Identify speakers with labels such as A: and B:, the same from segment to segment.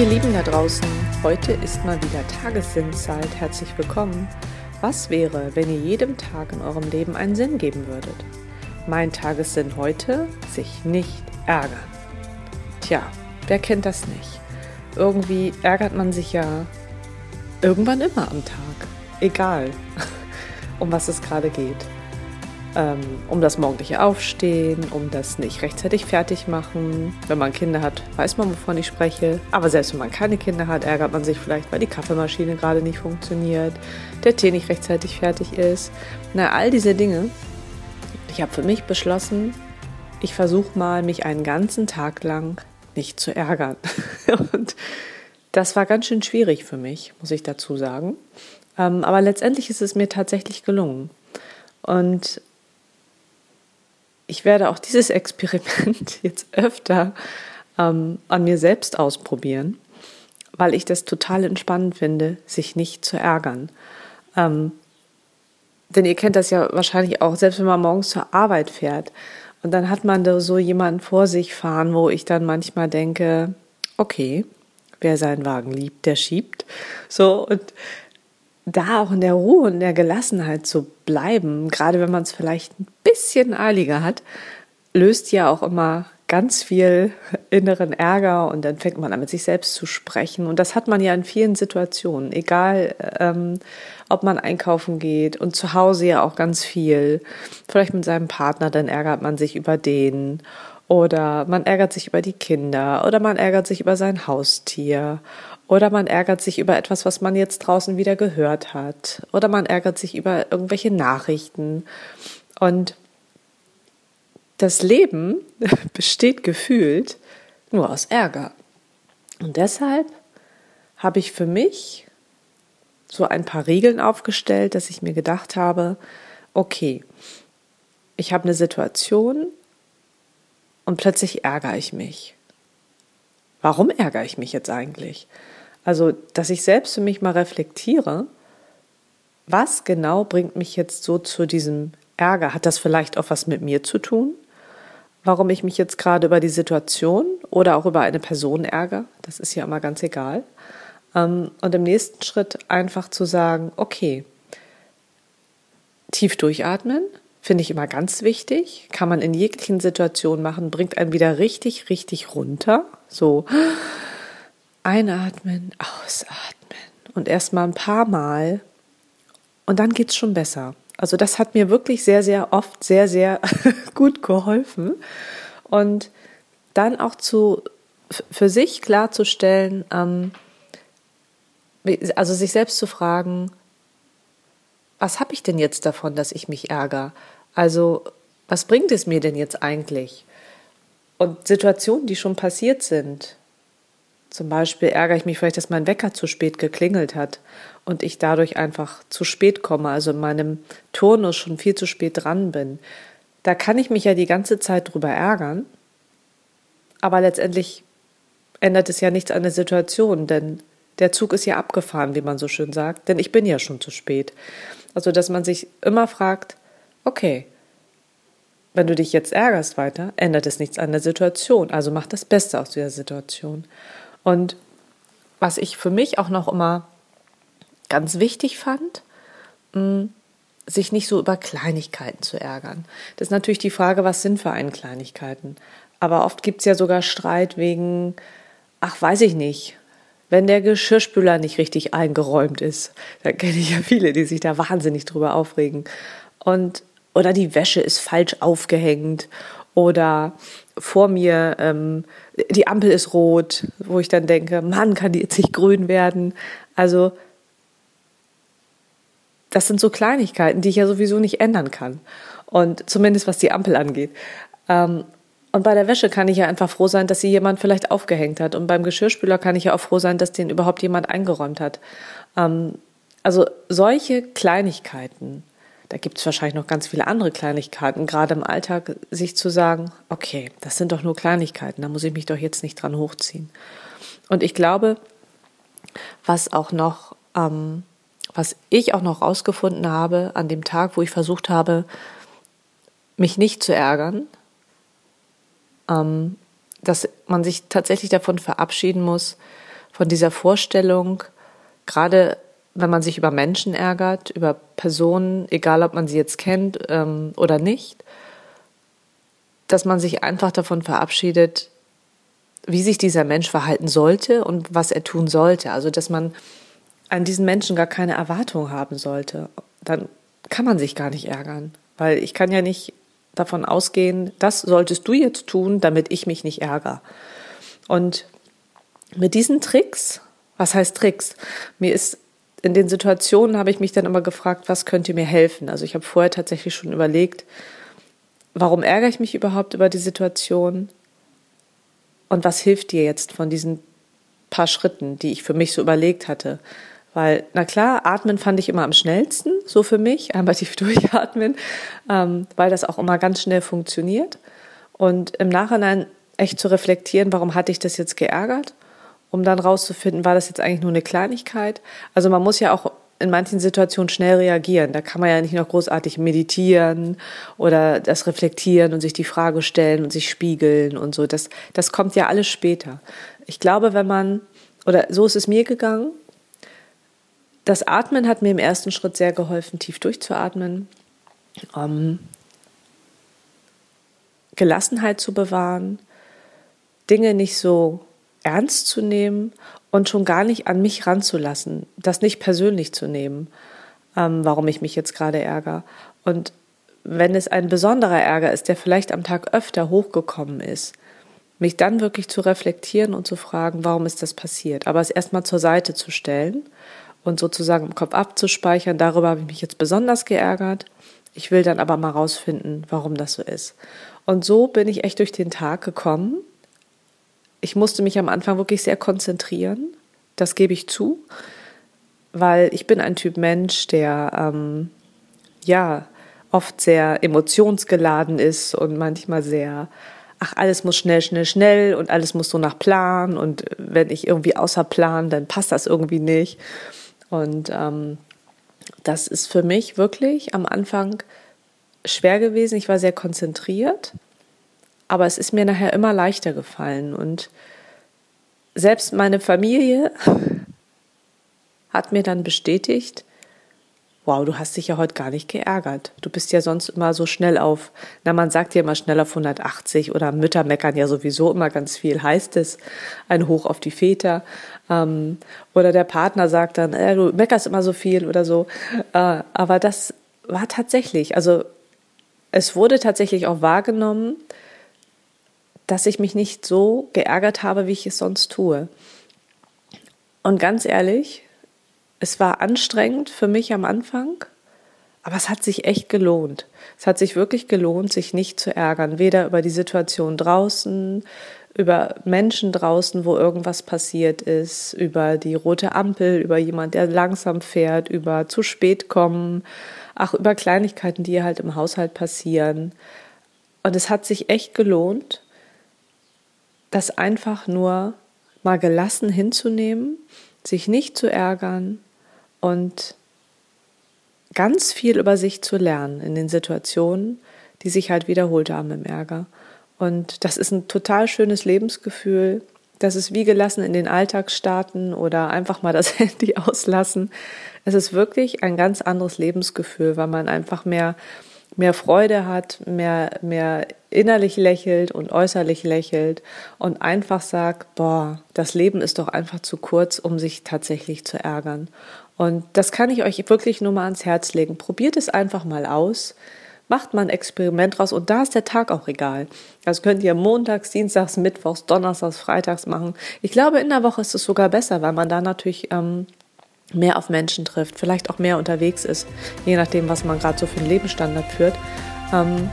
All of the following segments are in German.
A: ihr Lieben da draußen, heute ist mal wieder Tagessinnzeit. Herzlich willkommen. Was wäre, wenn ihr jedem Tag in eurem Leben einen Sinn geben würdet? Mein Tagessinn heute, sich nicht ärgern. Tja, wer kennt das nicht? Irgendwie ärgert man sich ja irgendwann immer am Tag. Egal, um was es gerade geht ähm, um das morgendliche Aufstehen, um das nicht rechtzeitig fertig machen. Wenn man Kinder hat, weiß man, wovon ich spreche. Aber selbst wenn man keine Kinder hat, ärgert man sich vielleicht, weil die Kaffeemaschine gerade nicht funktioniert, der Tee nicht rechtzeitig fertig ist. Na, all diese Dinge. Ich habe für mich beschlossen, ich versuche mal, mich einen ganzen Tag lang nicht zu ärgern. Und das war ganz schön schwierig für mich, muss ich dazu sagen. Ähm, aber letztendlich ist es mir tatsächlich gelungen. Und ich werde auch dieses Experiment jetzt öfter ähm, an mir selbst ausprobieren, weil ich das total entspannend finde, sich nicht zu ärgern. Ähm, denn ihr kennt das ja wahrscheinlich auch, selbst wenn man morgens zur Arbeit fährt und dann hat man da so jemanden vor sich fahren, wo ich dann manchmal denke, okay, wer seinen Wagen liebt, der schiebt. So und da auch in der Ruhe und der Gelassenheit zu bleiben, gerade wenn man es vielleicht ein bisschen eiliger hat, löst ja auch immer ganz viel inneren Ärger und dann fängt man an, mit sich selbst zu sprechen. Und das hat man ja in vielen Situationen, egal ähm, ob man einkaufen geht und zu Hause ja auch ganz viel. Vielleicht mit seinem Partner, dann ärgert man sich über den oder man ärgert sich über die Kinder oder man ärgert sich über sein Haustier oder man ärgert sich über etwas, was man jetzt draußen wieder gehört hat. Oder man ärgert sich über irgendwelche Nachrichten. Und das Leben besteht gefühlt nur aus Ärger. Und deshalb habe ich für mich so ein paar Regeln aufgestellt, dass ich mir gedacht habe, okay, ich habe eine Situation und plötzlich ärgere ich mich. Warum ärgere ich mich jetzt eigentlich? Also, dass ich selbst für mich mal reflektiere, was genau bringt mich jetzt so zu diesem Ärger? Hat das vielleicht auch was mit mir zu tun? Warum ich mich jetzt gerade über die Situation oder auch über eine Person ärgere? Das ist ja immer ganz egal. Ähm, und im nächsten Schritt einfach zu sagen, okay, tief durchatmen, finde ich immer ganz wichtig. Kann man in jeglichen Situationen machen, bringt einen wieder richtig, richtig runter. So, Einatmen, ausatmen und erstmal ein paar Mal und dann geht's schon besser. Also das hat mir wirklich sehr, sehr oft sehr, sehr gut geholfen. Und dann auch zu, für sich klarzustellen, ähm, also sich selbst zu fragen, was habe ich denn jetzt davon, dass ich mich ärgere? Also was bringt es mir denn jetzt eigentlich? Und Situationen, die schon passiert sind, zum Beispiel ärgere ich mich vielleicht, dass mein Wecker zu spät geklingelt hat und ich dadurch einfach zu spät komme, also in meinem Turnus schon viel zu spät dran bin. Da kann ich mich ja die ganze Zeit drüber ärgern, aber letztendlich ändert es ja nichts an der Situation, denn der Zug ist ja abgefahren, wie man so schön sagt, denn ich bin ja schon zu spät. Also, dass man sich immer fragt, okay, wenn du dich jetzt ärgerst weiter, ändert es nichts an der Situation, also mach das Beste aus dieser Situation. Und was ich für mich auch noch immer ganz wichtig fand, mm, sich nicht so über Kleinigkeiten zu ärgern. Das ist natürlich die Frage, was sind für einen Kleinigkeiten? Aber oft gibt es ja sogar Streit wegen, ach, weiß ich nicht, wenn der Geschirrspüler nicht richtig eingeräumt ist. Da kenne ich ja viele, die sich da wahnsinnig drüber aufregen. Und, oder die Wäsche ist falsch aufgehängt oder vor mir ähm, die Ampel ist rot, wo ich dann denke, Mann, kann die jetzt nicht grün werden? Also das sind so Kleinigkeiten, die ich ja sowieso nicht ändern kann. Und zumindest was die Ampel angeht. Ähm, und bei der Wäsche kann ich ja einfach froh sein, dass sie jemand vielleicht aufgehängt hat. Und beim Geschirrspüler kann ich ja auch froh sein, dass den überhaupt jemand eingeräumt hat. Ähm, also solche Kleinigkeiten da gibt es wahrscheinlich noch ganz viele andere Kleinigkeiten, gerade im Alltag, sich zu sagen, okay, das sind doch nur Kleinigkeiten, da muss ich mich doch jetzt nicht dran hochziehen. Und ich glaube, was auch noch, ähm, was ich auch noch rausgefunden habe an dem Tag, wo ich versucht habe, mich nicht zu ärgern, ähm, dass man sich tatsächlich davon verabschieden muss, von dieser Vorstellung, gerade wenn man sich über Menschen ärgert, über Personen, egal ob man sie jetzt kennt ähm, oder nicht, dass man sich einfach davon verabschiedet, wie sich dieser Mensch verhalten sollte und was er tun sollte. Also, dass man an diesen Menschen gar keine Erwartung haben sollte. Dann kann man sich gar nicht ärgern, weil ich kann ja nicht davon ausgehen, das solltest du jetzt tun, damit ich mich nicht ärgere. Und mit diesen Tricks, was heißt Tricks? Mir ist in den Situationen habe ich mich dann immer gefragt, was könnte mir helfen? Also ich habe vorher tatsächlich schon überlegt, warum ärgere ich mich überhaupt über die Situation? Und was hilft dir jetzt von diesen paar Schritten, die ich für mich so überlegt hatte? Weil, na klar, atmen fand ich immer am schnellsten, so für mich, einmal tief durchatmen, ähm, weil das auch immer ganz schnell funktioniert. Und im Nachhinein echt zu reflektieren, warum hatte ich das jetzt geärgert, um dann rauszufinden, war das jetzt eigentlich nur eine Kleinigkeit. Also man muss ja auch in manchen Situationen schnell reagieren. Da kann man ja nicht noch großartig meditieren oder das reflektieren und sich die Frage stellen und sich spiegeln und so. Das, das kommt ja alles später. Ich glaube, wenn man, oder so ist es mir gegangen, das Atmen hat mir im ersten Schritt sehr geholfen, tief durchzuatmen, ähm, Gelassenheit zu bewahren, Dinge nicht so ernst zu nehmen und schon gar nicht an mich ranzulassen, das nicht persönlich zu nehmen, ähm, warum ich mich jetzt gerade ärgere. Und wenn es ein besonderer Ärger ist, der vielleicht am Tag öfter hochgekommen ist, mich dann wirklich zu reflektieren und zu fragen, warum ist das passiert, aber es erstmal zur Seite zu stellen und sozusagen im Kopf abzuspeichern, darüber habe ich mich jetzt besonders geärgert. Ich will dann aber mal rausfinden, warum das so ist. Und so bin ich echt durch den Tag gekommen. Ich musste mich am Anfang wirklich sehr konzentrieren, das gebe ich zu, weil ich bin ein Typ Mensch, der ähm, ja oft sehr emotionsgeladen ist und manchmal sehr ach, alles muss schnell, schnell, schnell und alles muss so nach Plan und wenn ich irgendwie außer Plan, dann passt das irgendwie nicht. Und ähm, das ist für mich wirklich am Anfang schwer gewesen. Ich war sehr konzentriert, aber es ist mir nachher immer leichter gefallen. Und selbst meine Familie hat mir dann bestätigt, wow, du hast dich ja heute gar nicht geärgert. Du bist ja sonst immer so schnell auf, na, man sagt ja immer schnell auf 180 oder Mütter meckern ja sowieso immer ganz viel, heißt es, ein Hoch auf die Väter. Ähm, oder der Partner sagt dann, äh, du meckerst immer so viel oder so. Äh, aber das war tatsächlich, also es wurde tatsächlich auch wahrgenommen, dass ich mich nicht so geärgert habe, wie ich es sonst tue. Und ganz ehrlich, es war anstrengend für mich am Anfang, aber es hat sich echt gelohnt. Es hat sich wirklich gelohnt, sich nicht zu ärgern, weder über die Situation draußen, über Menschen draußen, wo irgendwas passiert ist, über die rote Ampel, über jemand, der langsam fährt, über zu spät kommen, ach, über Kleinigkeiten, die halt im Haushalt passieren. Und es hat sich echt gelohnt, das einfach nur mal gelassen hinzunehmen, sich nicht zu ärgern, und ganz viel über sich zu lernen in den Situationen, die sich halt wiederholt haben im Ärger. Und das ist ein total schönes Lebensgefühl. Das ist wie gelassen in den Alltag starten oder einfach mal das Handy auslassen. Es ist wirklich ein ganz anderes Lebensgefühl, weil man einfach mehr, mehr Freude hat, mehr, mehr innerlich lächelt und äußerlich lächelt und einfach sagt, boah, das Leben ist doch einfach zu kurz, um sich tatsächlich zu ärgern. Und das kann ich euch wirklich nur mal ans Herz legen. Probiert es einfach mal aus. Macht mal ein Experiment raus und da ist der Tag auch egal. Das könnt ihr montags, dienstags, mittwochs, donnerstags, freitags machen. Ich glaube, in der Woche ist es sogar besser, weil man da natürlich ähm, mehr auf Menschen trifft, vielleicht auch mehr unterwegs ist, je nachdem, was man gerade so für einen Lebensstandard führt. Ähm,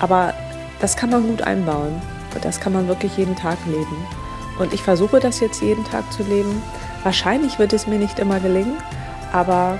A: aber das kann man gut einbauen. Das kann man wirklich jeden Tag leben. Und ich versuche das jetzt jeden Tag zu leben. Wahrscheinlich wird es mir nicht immer gelingen, aber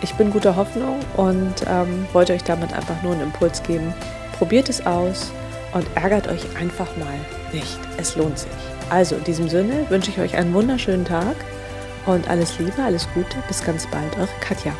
A: ich bin guter Hoffnung und ähm, wollte euch damit einfach nur einen Impuls geben. Probiert es aus und ärgert euch einfach mal nicht. Es lohnt sich. Also in diesem Sinne wünsche ich euch einen wunderschönen Tag und alles Liebe, alles Gute. Bis ganz bald. Eure Katja.